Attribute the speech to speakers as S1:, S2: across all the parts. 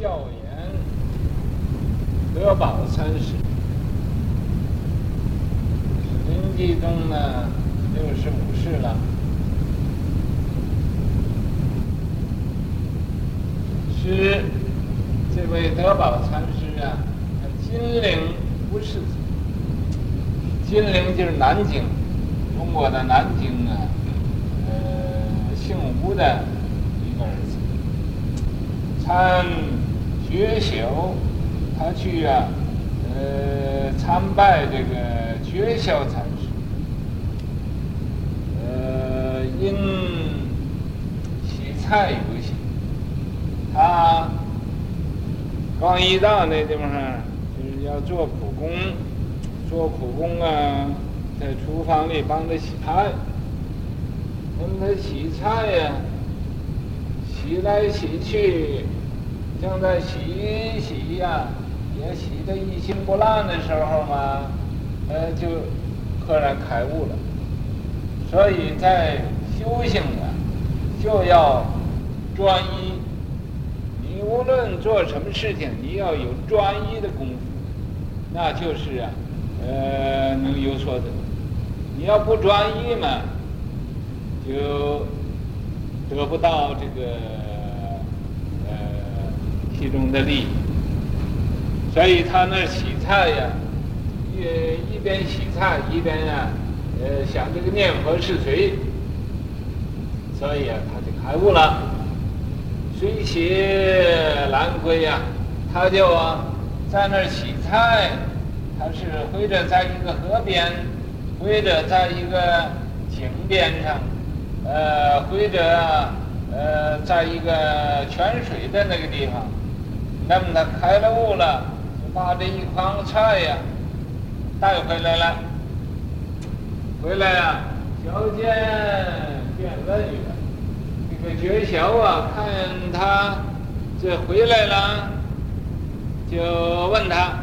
S1: 孝严德宝三世，临济宗呢六十五世了。是这位德宝禅师啊，金陵吴氏子。金陵就是南京，中国的南京啊，呃，姓吴的一个儿子。参觉秀，他去啊，呃，参拜这个觉霄禅师，呃，因洗菜不行。他刚一到那地方，就是要做苦工，做苦工啊，在厨房里帮他洗菜。帮他洗菜呀，洗来洗去，正在洗洗呀，也洗得一心不乱的时候嘛，呃，就赫然开悟了。所以在修行啊，就要专一。你无论做什么事情，你要有专一的功夫，那就是啊，呃，能有所得。你要不专一嘛，就得不到这个其中的利益。所以他那洗菜呀，一一边洗菜一边呀，呃，想这个念佛是谁，所以啊，他就开悟了。水洗兰归呀，他就啊在那儿洗菜，他是或者在一个河边，或者在一个井边上，呃，或者呃，在一个泉水的那个地方，那么他开了悟了，就把这一筐菜呀带回来了，回来啊，瞧见便问语。这个觉晓啊，看他这回来了，就问他，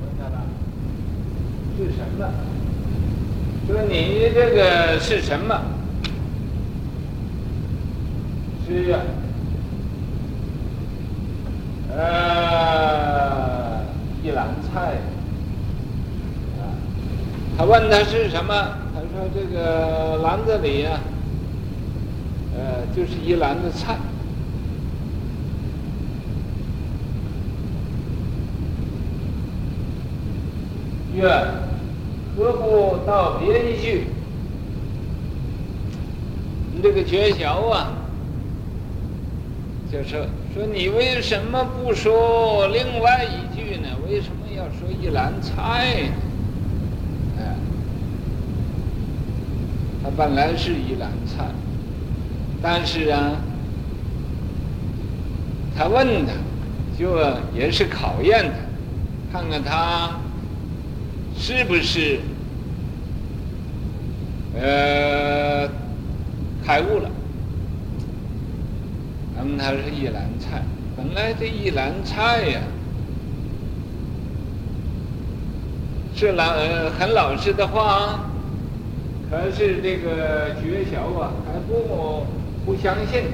S1: 问他了，是什么？说你这个是什么？是啊，呃，一篮菜。他问他是什么？他说这个篮子里呀。呃，就是一篮子菜。愿何不道别一句？你这个觉晓啊，就是说你为什么不说另外一句呢？为什么要说一篮菜呢？哎，它本来是一篮菜。但是啊，他问他，就也是考验他，看看他是不是呃开悟了。那么他是一篮菜，本来这一篮菜呀，是老呃很老实的话，可是这个觉晓啊，还不。不相信，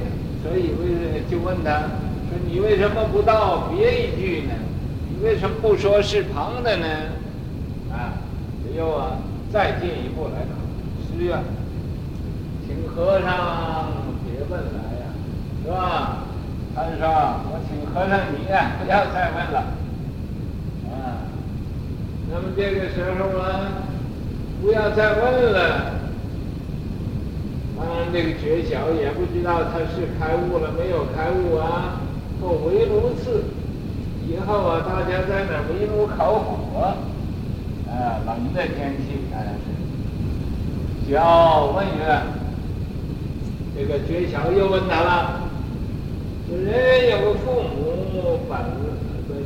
S1: 所以为就问他说：“你为什么不道别一句呢？你为什么不说是旁的呢？”啊，又啊，再进一步来考师愿，请和尚别问了，是吧？他说：“我请和尚你呀，不要再问了。”啊，那么这个时候啊，不要再问了。当然，这个觉晓也不知道他是开悟了没有开悟啊。做围炉次，以后啊，大家在那围炉烤火，啊，冷的天气，哎，是。要问曰：“这个觉晓又问他了，人人有个父母本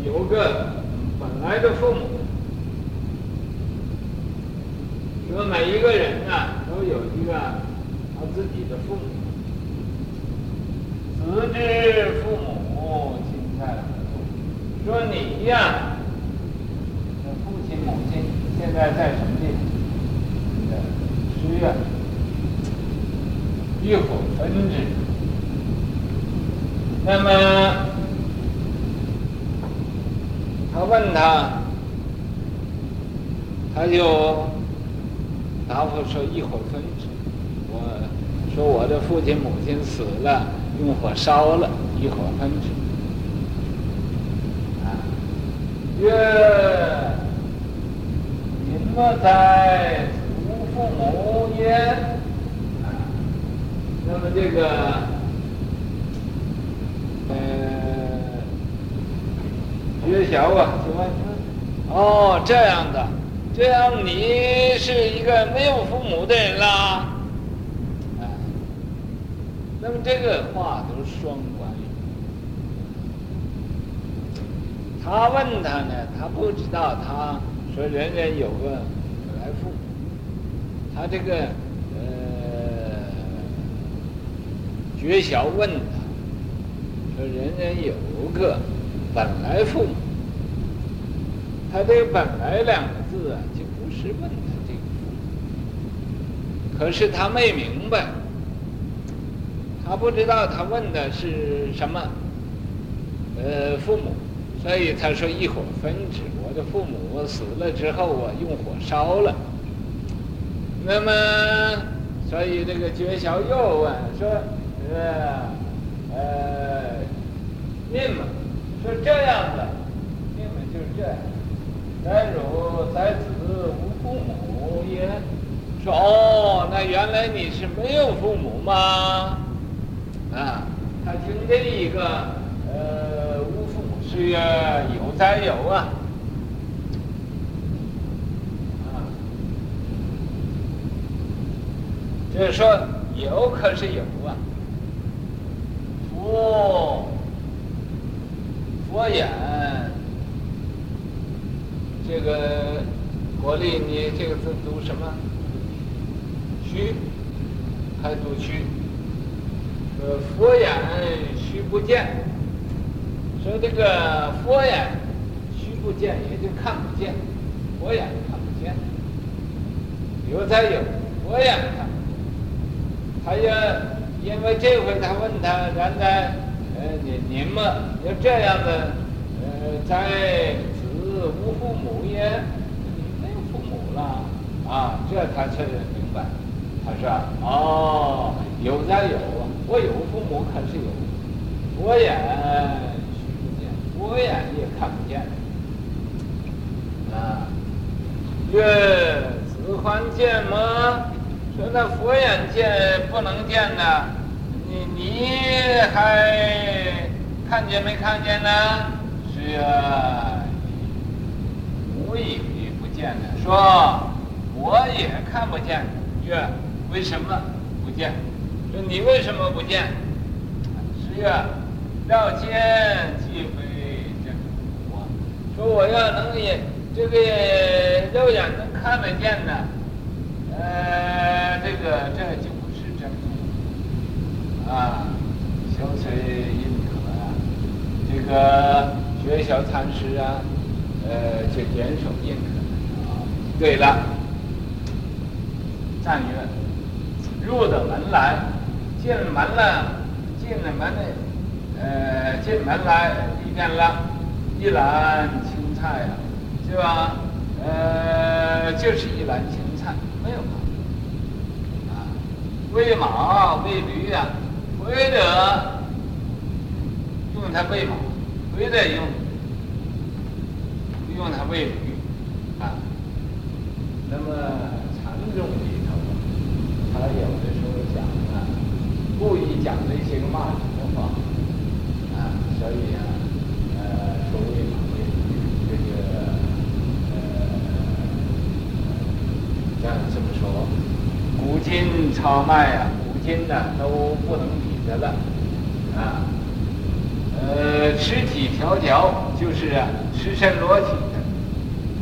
S1: 有个本来的父母，说每一个人啊都有一个他。”自己的父母，子之父母亲在何处？说你呀，父亲母亲现在在什么地方？师愿，欲否分之？那么他问他，他就答复说一火焚之。我说我的父亲母亲死了，用火烧了，一火焚之。啊，曰，您莫哉无父母焉？啊，那么这个，薛晓啊，就问，哦，这样的，这样你是一个没有父母的人啦。啊，那么这个话都是双关语。他问他呢，他不知道，他说人人有个来父母，他这个呃，薛晓问他，说人人有个。本来父母，他这个“本来”两个字啊，就不是问他这个。可是他没明白，他不知道他问的是什么，呃，父母，所以他说一火焚之。我的父母死了之后，我用火烧了。那么，所以这个觉晓又问说：“呃，呃，命嘛？”是这样的，根本就是这样。但如在子无父母也，说哦，那原来你是没有父母吗？啊，他听这一个呃无父母是有哉有啊，啊，就是说有可是有啊，哦。佛眼，这个国立，你这个字读什么？虚，还读虚。呃，佛眼虚不见，说这个佛眼虚不见，也就看不见，佛眼看不见。有哉有，佛眼看。他也因为这回他问他，原来你你们要这样的，呃，在子无父母也，你没有父母了啊，这他才明白。他说：“哦，有哉有啊，我有父母，可是有，佛眼虚不见，佛眼也看不见。啊，曰子还见吗？说那佛眼见不能见呢？”你还看见没看见呢？是啊，我也不见了。说我也看不见，月为什么不见？说你为什么不见？是啊，要见即非真我。说我要能也这个肉眼能看得见呢，呃，这个这就。啊，小崔印可啊，这个觉晓禅师啊，呃，就点首印可。对了，赞曰：入的门来，进门了，进了门的，呃，进门来里面了，一篮青菜啊，是吧？呃，就是一篮青菜，没有啊。啊，喂马喂驴呀。为了用它喂马，为了用用它喂鱼啊。那么禅宗里头，他有的时候讲啊，故意讲这些个骂人的话啊，所以啊，呃，所谓，这个呃，这样这么说，古今超卖啊，古今呢都不能比。得了，啊，呃，赤体条条就是啊，赤身裸体的，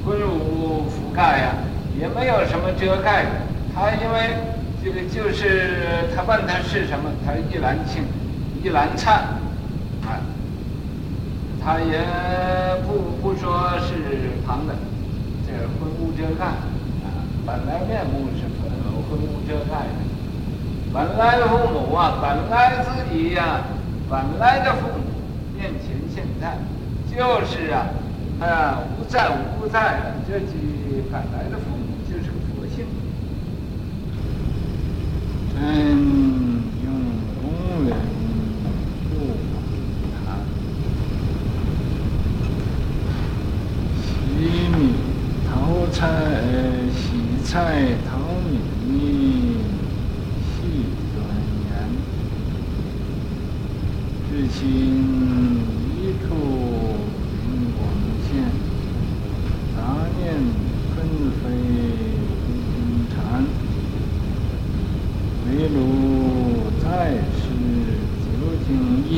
S1: 浑无覆盖呀，也没有什么遮盖的。他因为这个就是他问他是什么，他一篮青，一篮菜，啊，他也不不说是旁的，这浑无遮盖，啊，本来面目是浑无遮盖的。本来的父母啊，本来自己呀、本来的父母面前现在，就是啊，啊，无在无在，这句本来的父母就是佛性。
S2: 真用功人不往来，洗米淘菜，洗菜淘米，细钻研，至心一处。围炉在世，究竟义，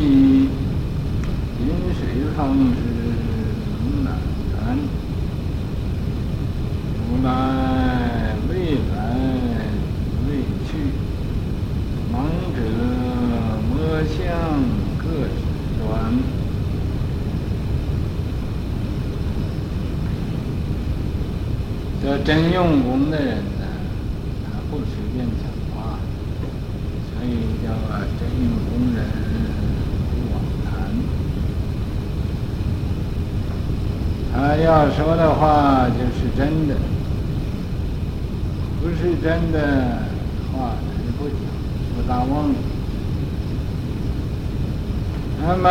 S2: 饮水方知冷暖传。如来未来未去，盲者摸象各执端。这真用功的人呢，他不随便讲话。所以叫啊，真用功人不妄谈。他要说的话就是真的，不是真的话他就不讲，不大妄。那么，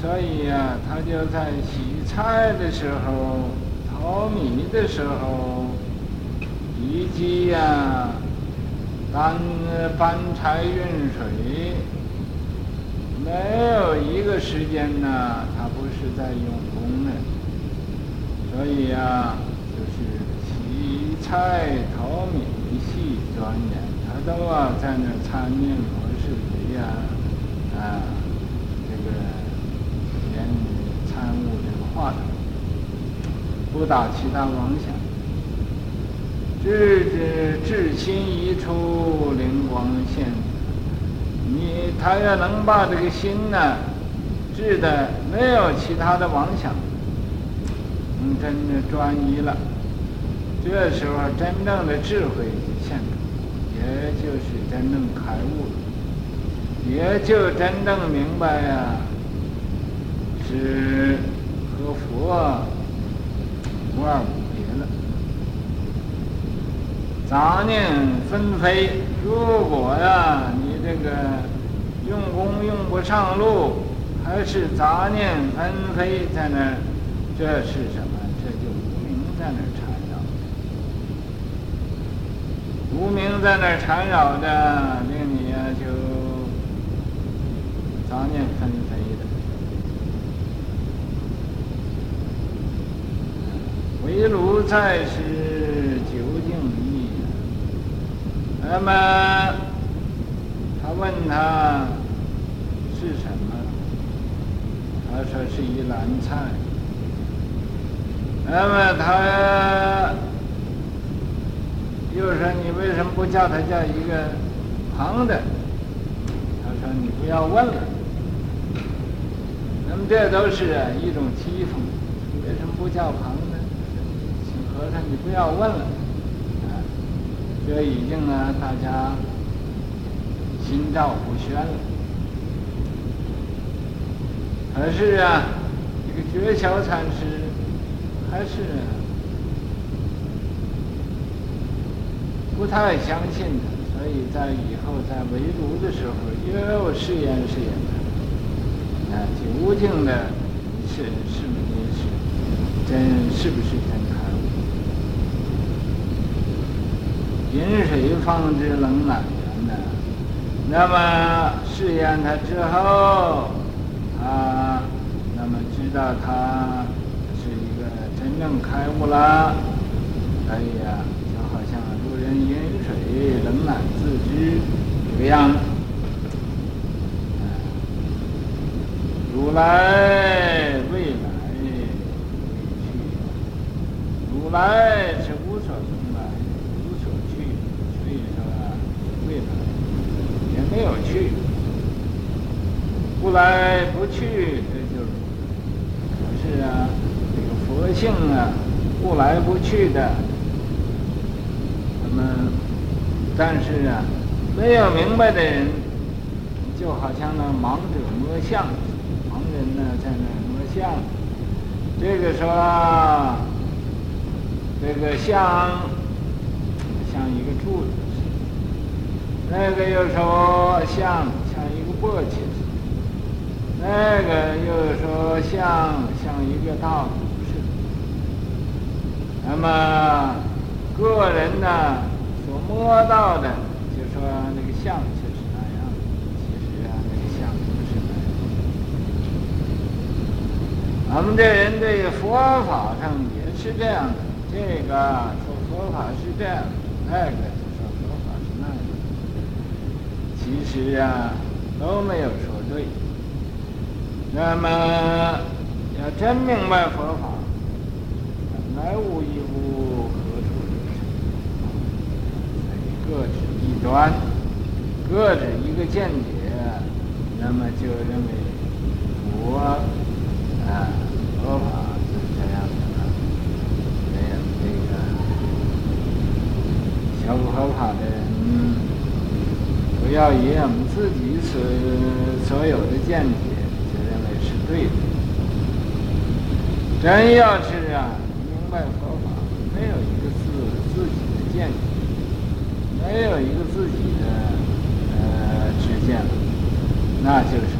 S2: 所以、啊，他就在洗菜的时候、淘米的时候，以及呀。搬搬柴运水，没有一个时间呢，他不是在用功的。所以呀、啊，就是洗菜、淘米、细钻研，他都啊在那参念佛事里呀，啊，这个连参悟这个话打其他妄想。智智智心一出，灵光现。你他要能把这个心呢，智的没有其他的妄想，你，真的专一了。这时候真正的智慧现，也就是真正开悟了，也就真正明白呀、是和佛无二无。杂念纷飞，如果呀，你这个用功用不上路，还是杂念纷飞在那儿，这是什么？这就无明在那儿缠绕，无明在那儿缠绕着，令你呀就杂念纷飞的。围炉在世，究竟义。那么，他问他是什么？他说是一篮菜。那么他又说你为什么不叫他叫一个旁的？他说你不要问了。那么这都是一种讥讽，为什么不叫旁的？和尚你不要问了。这已经呢，大家心照不宣了。可是啊，这个觉晓禅师还是不太相信的，所以在以后在围炉的时候又试验试验他，啊，究竟的是是不是真，是不是真？饮水方知冷暖源的，那么试验他之后，啊，那么知道他是一个真正开悟了，可以呀，就好像路人饮水，冷暖自知这个样子。如来未来，如来是无所从。没有去，不来不去，这就是。可是啊，这个佛性啊，不来不去的。那么，但是啊，没有明白的人，就好像那盲者摸象，盲人呢在那摸象，这个说，这个像像一个柱子，那个又说像像一个簸箕，那个又说像像一个大鼓似的。那么个人呢所摸到的，就说那个像。我们这人对佛法上也是这样的，这个说佛法是这样，那个。其实啊，都没有说对。那么要真明白佛法，本来无一物，何处惹尘？各执一端，各执一个见解，那么就认为佛啊。佛法是这样的，没有这个学佛法的人，不要以我们自己所所有的见解就认为是对的。真要是啊明白佛法，没有一个自自己的见解，没有一个自己的呃知见，那就是。